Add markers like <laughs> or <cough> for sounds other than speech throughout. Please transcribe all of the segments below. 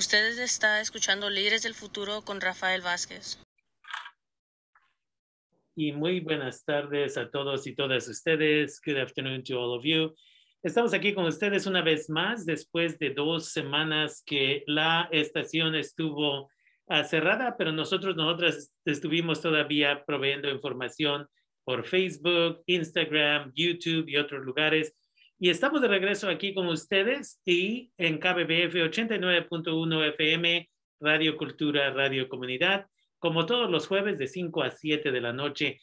Ustedes está escuchando Líderes del Futuro con Rafael Vázquez. Y muy buenas tardes a todos y todas ustedes. Good afternoon to all of you. Estamos aquí con ustedes una vez más después de dos semanas que la estación estuvo uh, cerrada, pero nosotros, nosotras estuvimos todavía proveyendo información por Facebook, Instagram, YouTube y otros lugares y estamos de regreso aquí con ustedes y en KBBF 89.1 FM, Radio Cultura, Radio Comunidad, como todos los jueves de 5 a 7 de la noche.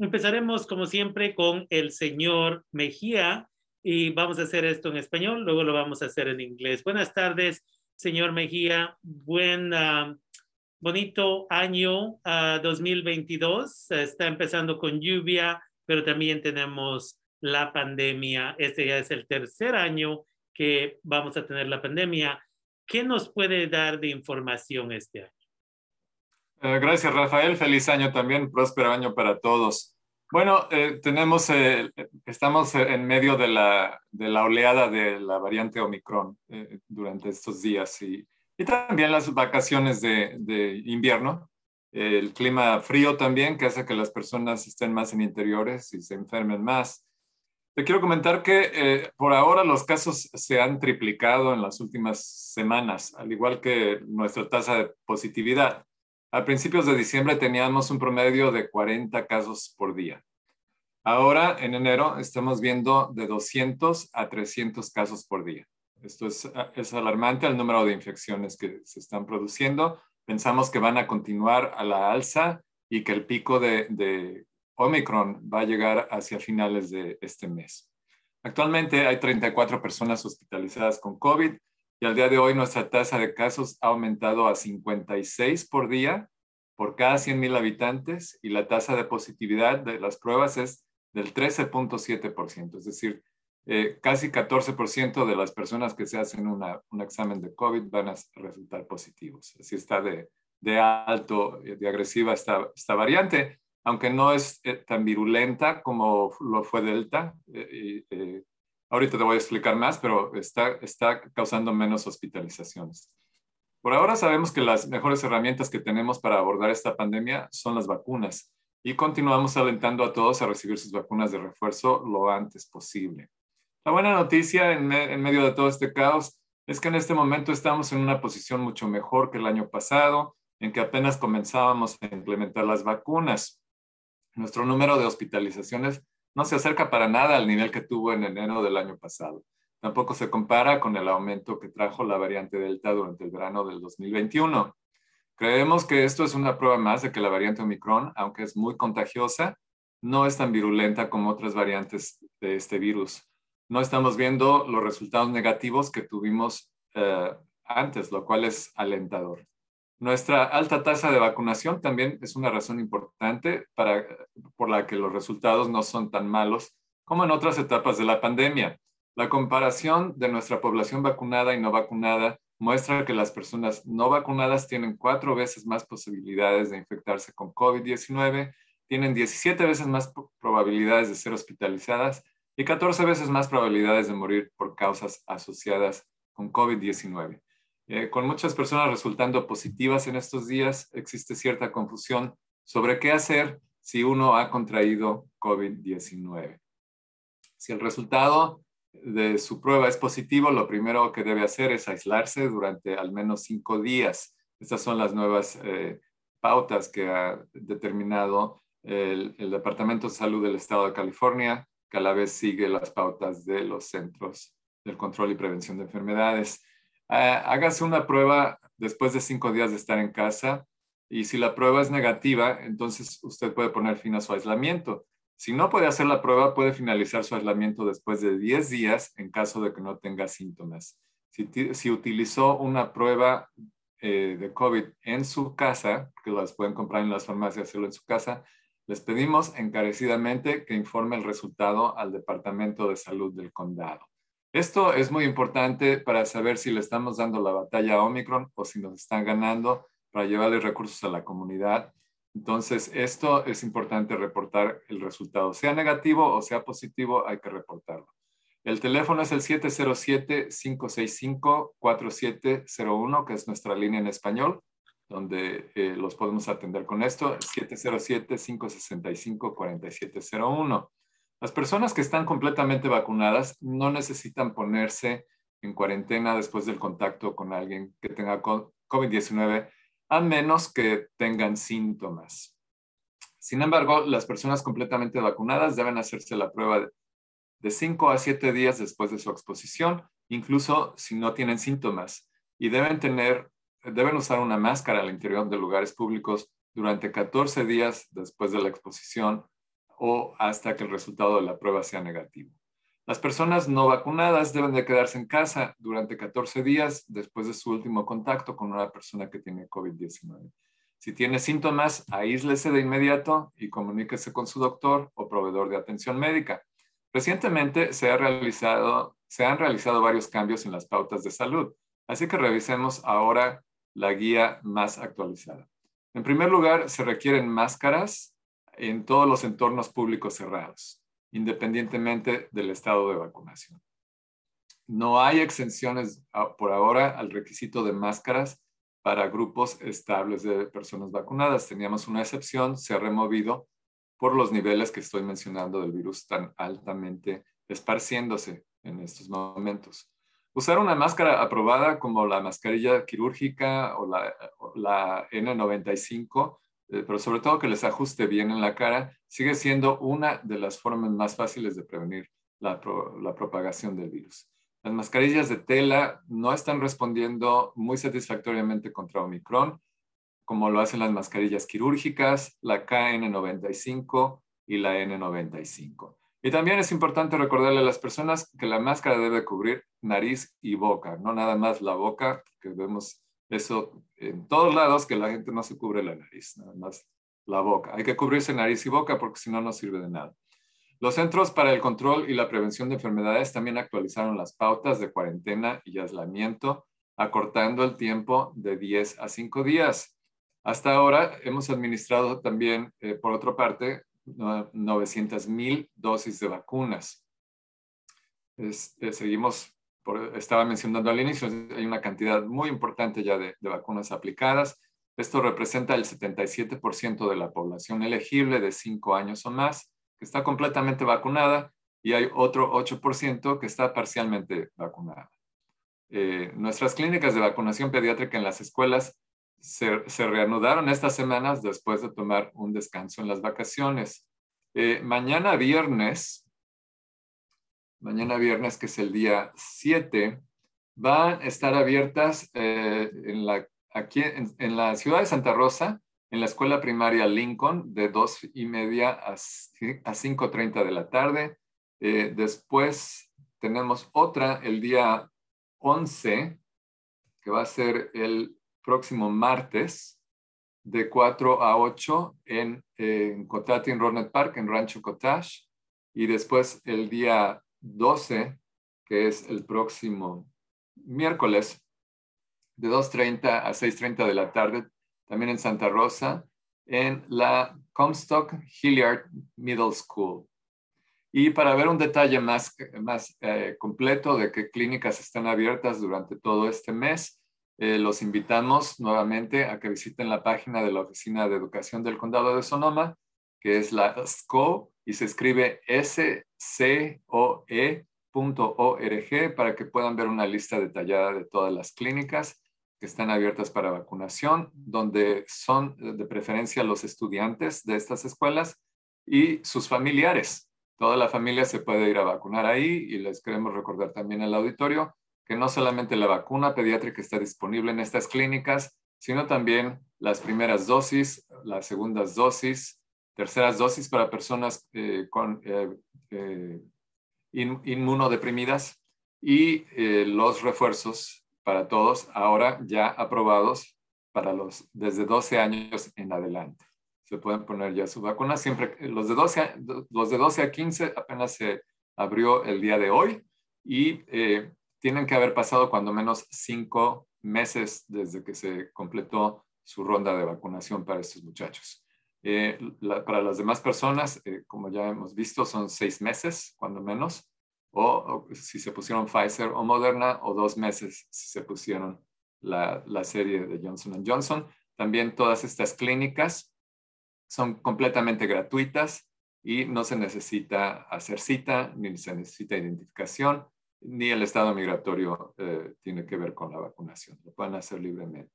Empezaremos como siempre con el señor Mejía y vamos a hacer esto en español, luego lo vamos a hacer en inglés. Buenas tardes, señor Mejía. Buen, uh, bonito año uh, ah, 2022. Está empezando con lluvia, pero también tenemos la pandemia. Este ya es el tercer año que vamos a tener la pandemia. ¿Qué nos puede dar de información este año? Eh, gracias, Rafael. Feliz año también, próspero año para todos. Bueno, eh, tenemos, eh, estamos en medio de la, de la, oleada de la variante Omicron durante estos días y, y también las vacaciones de, de, invierno. El clima frío también, que hace que las personas estén más en interiores y se enfermen más. Te quiero comentar que eh, por ahora los casos se han triplicado en las últimas semanas, al igual que nuestra tasa de positividad. A principios de diciembre teníamos un promedio de 40 casos por día. Ahora, en enero, estamos viendo de 200 a 300 casos por día. Esto es, es alarmante el número de infecciones que se están produciendo. Pensamos que van a continuar a la alza y que el pico de, de Omicron va a llegar hacia finales de este mes. Actualmente hay 34 personas hospitalizadas con COVID y al día de hoy nuestra tasa de casos ha aumentado a 56 por día por cada 100.000 habitantes y la tasa de positividad de las pruebas es del 13.7%, es decir, eh, casi 14% de las personas que se hacen un examen de COVID van a resultar positivos. Así está de, de alto, de agresiva esta variante aunque no es eh, tan virulenta como lo fue Delta. Eh, eh, ahorita te voy a explicar más, pero está, está causando menos hospitalizaciones. Por ahora sabemos que las mejores herramientas que tenemos para abordar esta pandemia son las vacunas y continuamos alentando a todos a recibir sus vacunas de refuerzo lo antes posible. La buena noticia en, en medio de todo este caos es que en este momento estamos en una posición mucho mejor que el año pasado, en que apenas comenzábamos a implementar las vacunas. Nuestro número de hospitalizaciones no se acerca para nada al nivel que tuvo en enero del año pasado. Tampoco se compara con el aumento que trajo la variante Delta durante el verano del 2021. Creemos que esto es una prueba más de que la variante Omicron, aunque es muy contagiosa, no es tan virulenta como otras variantes de este virus. No estamos viendo los resultados negativos que tuvimos eh, antes, lo cual es alentador. Nuestra alta tasa de vacunación también es una razón importante para, por la que los resultados no son tan malos como en otras etapas de la pandemia. La comparación de nuestra población vacunada y no vacunada muestra que las personas no vacunadas tienen cuatro veces más posibilidades de infectarse con COVID-19, tienen 17 veces más probabilidades de ser hospitalizadas y 14 veces más probabilidades de morir por causas asociadas con COVID-19. Eh, con muchas personas resultando positivas en estos días, existe cierta confusión sobre qué hacer si uno ha contraído COVID-19. Si el resultado de su prueba es positivo, lo primero que debe hacer es aislarse durante al menos cinco días. Estas son las nuevas eh, pautas que ha determinado el, Departamento de Salud del Estado de California, que a la vez sigue las pautas de los Centros del Control y Prevención de Enfermedades. Ah, hágase una prueba después de cinco días de estar en casa y si la prueba es negativa, entonces usted puede poner fin a su aislamiento. Si no puede hacer la prueba, puede finalizar su aislamiento después de 10 días en caso de que no tenga síntomas. Si, utilizó una prueba eh, de COVID en su casa, que las pueden comprar en las farmacias, hacerlo en su casa, les pedimos encarecidamente que informe el resultado al Departamento de Salud del Condado. Esto es muy importante para saber si le estamos dando la batalla a Omicron o si nos están ganando para llevarle recursos a la comunidad. Entonces, esto es importante reportar el resultado. Sea negativo o sea positivo, hay que reportarlo. El teléfono es el 707-565-4701, que es nuestra línea en español, donde eh, los podemos atender con esto, 707-565-4701. Las personas que están completamente vacunadas no necesitan ponerse en cuarentena después del contacto con alguien que tenga COVID-19, a menos que tengan síntomas. Sin embargo, las personas completamente vacunadas deben hacerse la prueba de de 5 a 7 días después de su exposición, incluso si no tienen síntomas, y deben tener, deben usar una máscara al interior de lugares públicos durante 14 días después de la exposición o hasta que el resultado de la prueba sea negativo. Las personas no vacunadas deben de quedarse en casa durante 14 días después de su último contacto con una persona que tiene COVID-19. Si tiene síntomas, aíslese de inmediato y comuníquese con su doctor o proveedor de atención médica. Recientemente se, han realizado varios cambios en las pautas de salud, así que revisemos ahora la guía más actualizada. En primer lugar, se requieren máscaras en todos los entornos públicos cerrados, independientemente del estado de vacunación. No hay exenciones ah, por ahora al requisito de máscaras para grupos estables de personas vacunadas. Teníamos una excepción, se ha removido por los niveles que estoy mencionando del virus tan altamente esparciéndose en estos momentos. Usar una máscara aprobada como la mascarilla quirúrgica o la, N95, eh, pero sobre todo que les ajuste bien en la cara, sigue siendo una de las formas más fáciles de prevenir la, la propagación del virus. Las mascarillas de tela no están respondiendo muy satisfactoriamente contra Omicron como lo hacen las mascarillas quirúrgicas, la KN95 y la N95. Y también es importante recordarle a las personas que la máscara debe cubrir nariz y boca, no nada más la boca, que vemos eso en todos lados, que la gente no se cubre la nariz, nada más la boca. Hay que cubrirse nariz y boca porque si no, no sirve de nada. Los Centros para el Control y la Prevención de Enfermedades también actualizaron las pautas de cuarentena y aislamiento, acortando el tiempo de 10 a 5 días. Hasta ahora hemos administrado también, eh, por otra parte, 900 mil dosis de vacunas. Este, seguimos, estaba mencionando al inicio, hay una cantidad muy importante ya de, vacunas aplicadas. Esto representa el 77% de la población elegible de 5 años o más que está completamente vacunada y hay otro 8% que está parcialmente vacunada. Eh, nuestras clínicas de vacunación pediátrica en las escuelas se, reanudaron estas semanas después de tomar un descanso en las vacaciones. Eh, mañana viernes, mañana viernes que es el día 7, van a estar abiertas eh, en la, aquí en, la ciudad de Santa Rosa, en la escuela primaria Lincoln, de 2 y media a, a 5.30 de la tarde. Eh, después tenemos otra el día 11, que va a ser el próximo martes de 4 a 8 en, en en Ronet Park, en Rancho Cottage. Y después el día 12, que es el próximo miércoles, de 2.30 a 6.30 de la tarde, también en Santa Rosa, en la Comstock Hilliard Middle School. Y para ver un detalle más, más eh, completo de qué clínicas están abiertas durante todo este mes, eh, los invitamos nuevamente a que visiten la página de la Oficina de Educación del Condado de Sonoma, que es la SCO y se escribe scoe.org para que puedan ver una lista detallada de todas las clínicas que están abiertas para vacunación, donde son de preferencia los estudiantes de estas escuelas y sus familiares. Toda la familia se puede ir a vacunar ahí y les queremos recordar también al auditorio que no solamente la vacuna pediátrica está disponible en estas clínicas, sino también las primeras dosis, las segundas dosis, terceras dosis para personas eh, con eh, eh, inmunodeprimidas y los refuerzos para todos ahora ya aprobados para los desde 12 años en adelante. Se pueden poner ya su vacuna. Siempre los de 12, los de 12 a 15 apenas se abrió el día de hoy y tienen que haber pasado cuando menos cinco meses desde que se completó su ronda de vacunación para estos muchachos. Eh, para las demás personas, eh, como ya hemos visto, son seis meses, cuando menos, o, si se pusieron Pfizer o Moderna, o dos meses si se pusieron la, la serie de Johnson Johnson. También todas estas clínicas son completamente gratuitas y no se necesita hacer cita, ni se necesita identificación, ni el estado migratorio eh, tiene que ver con la vacunación. Lo pueden hacer libremente.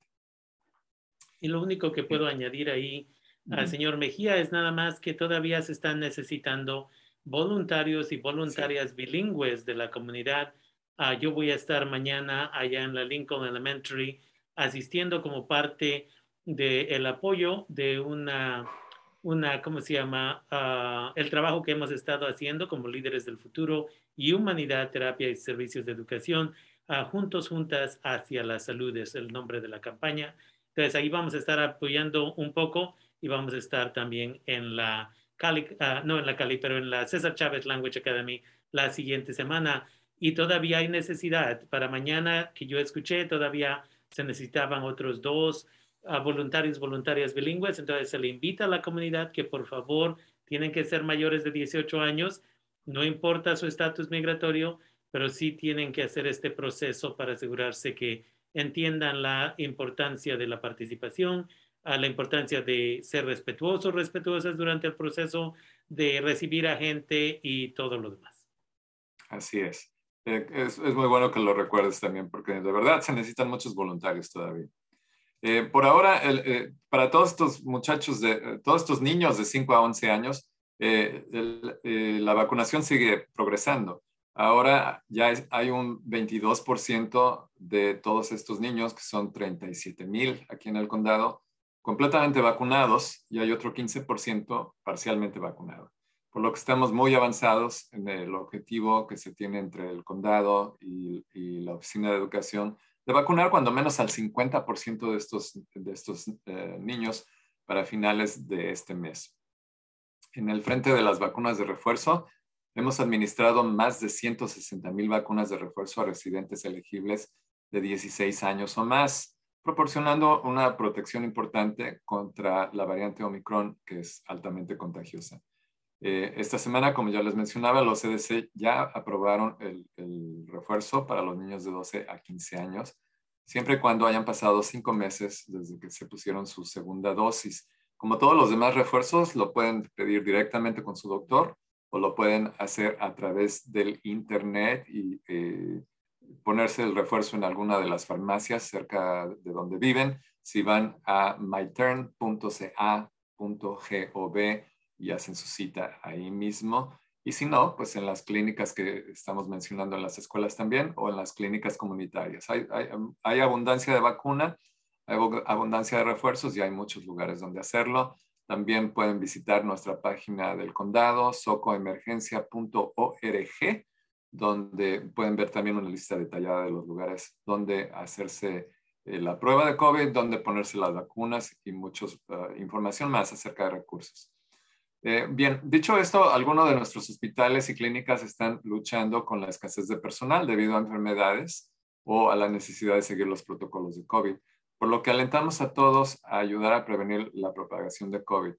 Y lo único que puedo añadir ahí al señor Mejía es nada más que todavía se están necesitando voluntarios y voluntarias bilingües de la comunidad. Ah, yo voy a estar mañana allá en la Lincoln Elementary asistiendo como parte del apoyo de una, una, ¿cómo se llama? Ah, el trabajo que hemos estado haciendo como líderes del futuro y humanidad, terapia y servicios de educación, uh, juntos, juntas hacia la salud es el nombre de la campaña. Entonces ahí vamos a estar apoyando un poco y vamos a estar también en la Cali, uh, no en la Cali, pero en la César Chávez Language Academy la siguiente semana. Y todavía hay necesidad. Para mañana que yo escuché, todavía se necesitaban otros dos uh, voluntarios, voluntarias bilingües. Entonces se le invita a la comunidad que por favor tienen que ser mayores de 18 años no importa su estatus migratorio, pero sí tienen que hacer este proceso para asegurarse que entiendan la importancia de la participación, a la importancia de ser respetuosos, respetuosas durante el proceso, de recibir a gente y todo lo demás. Así es. Eh, es, muy bueno que lo recuerdes también, porque de verdad se necesitan muchos voluntarios todavía. Eh, por ahora, eh, para todos estos muchachos, de, todos estos niños de 5 a 11 años, eh, eh, la vacunación sigue progresando. Ahora ya hay un 22% de todos estos niños, que son 37 mil aquí en el condado, completamente vacunados y hay otro 15% parcialmente vacunado. Por lo que estamos muy avanzados en el objetivo que se tiene entre el condado y, la Oficina de Educación de vacunar cuando menos al 50% de estos, de estos eh, niños para finales de este mes en el frente de las vacunas de refuerzo, hemos administrado más de 160 mil vacunas de refuerzo a residentes elegibles de 16 años o más, proporcionando una protección importante contra la variante Omicron, que es altamente contagiosa. Eh, esta semana, como ya les mencionaba, los CDC ya aprobaron el, el, refuerzo para los niños de 12 a 15 años, siempre y cuando hayan pasado cinco meses desde que se pusieron su segunda dosis. Como todos los demás refuerzos, lo pueden pedir directamente con su doctor o lo pueden hacer a través del internet y eh, ponerse el refuerzo en alguna de las farmacias cerca de donde viven. Si van a myturn.ca.gov y hacen su cita ahí mismo. Y si no, pues en las clínicas que estamos mencionando en las escuelas también o en las clínicas comunitarias. Hay, hay, hay abundancia de vacuna hay abundancia de refuerzos y hay muchos lugares donde hacerlo. También pueden visitar nuestra página del condado, socoemergencia.org, donde pueden ver también una lista detallada de los lugares donde hacerse eh, la prueba de COVID, donde ponerse las vacunas y mucha eh, información más acerca de recursos. Eh, bien, dicho esto, algunos de nuestros hospitales y clínicas están luchando con la escasez de personal debido a enfermedades o a la necesidad de seguir los protocolos de COVID por lo que alentamos a todos a ayudar a prevenir la propagación de COVID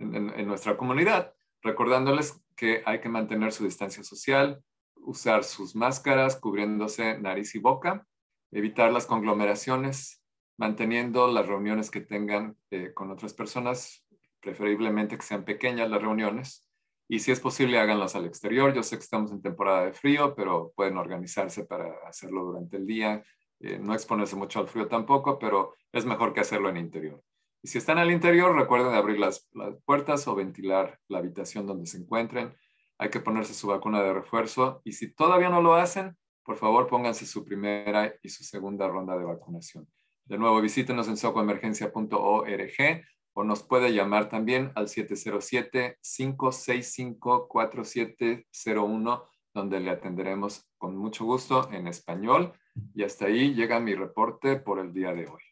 en, nuestra comunidad, recordándoles que hay que mantener su distancia social, usar sus máscaras cubriéndose nariz y boca, evitar las conglomeraciones, manteniendo las reuniones que tengan eh, con otras personas, preferiblemente que sean pequeñas las reuniones, y si es posible háganlas al exterior. Yo sé que estamos en temporada de frío, pero pueden organizarse para hacerlo durante el día, eh, no exponerse mucho al frío tampoco, pero es mejor que hacerlo en interior. Y si están al interior, recuerden abrir las, puertas o ventilar la habitación donde se encuentren. Hay que ponerse su vacuna de refuerzo y si todavía no lo hacen, por favor pónganse su primera y su segunda ronda de vacunación. De nuevo, visítenos en socoemergencia.org o nos puede llamar también al 707-565-4701, donde le atenderemos con mucho gusto en español y hasta ahí llega mi reporte por el día de hoy.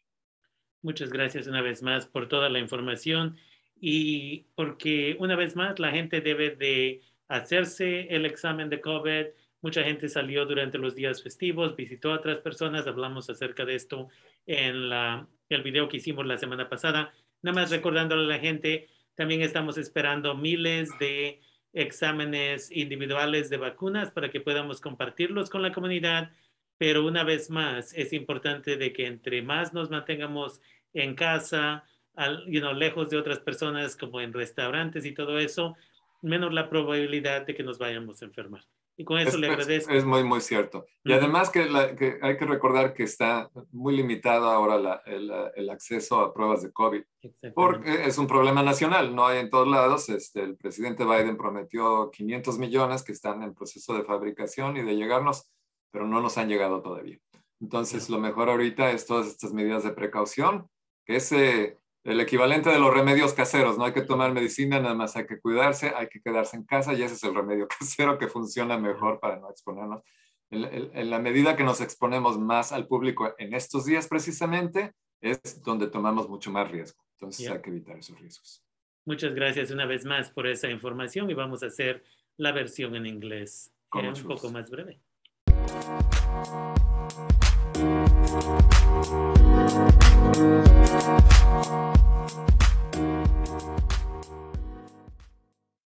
Muchas gracias una vez más por toda la información y porque una vez más la gente debe de hacerse el examen de COVID. Mucha gente salió durante los días festivos, visitó a otras personas, hablamos acerca de esto en la, el video que hicimos la semana pasada. Nada más recordándole a la gente, también estamos esperando miles de exámenes individuales de vacunas para que podamos compartirlos con la comunidad. Pero una vez más, es importante de que entre más nos mantengamos en casa, al, you lejos de otras personas como en restaurantes y todo eso, menos la probabilidad de que nos vayamos a enfermar. Y con eso es, le agradezco. Es muy, muy cierto. Y además que, la, que, hay que recordar que está muy limitado ahora la, el, el, acceso a pruebas de COVID, porque es un problema nacional, no hay en todos lados. Este, el presidente Biden prometió 500 millones que están en proceso de fabricación y de llegarnos, pero no nos han llegado todavía. Entonces, lo mejor ahorita es todas estas medidas de precaución, que es eh, el equivalente de los remedios caseros. No hay que tomar medicina, nada más hay que cuidarse, hay que quedarse en casa y ese es el remedio <laughs> casero que funciona mejor para no exponernos. En, en, en la medida que nos exponemos más al público en estos días precisamente, es donde tomamos mucho más riesgo. Entonces yeah. hay que evitar esos riesgos. Muchas gracias una vez más por esa información y vamos a hacer la versión en inglés Con eh, mucho un poco más breve. Thank you.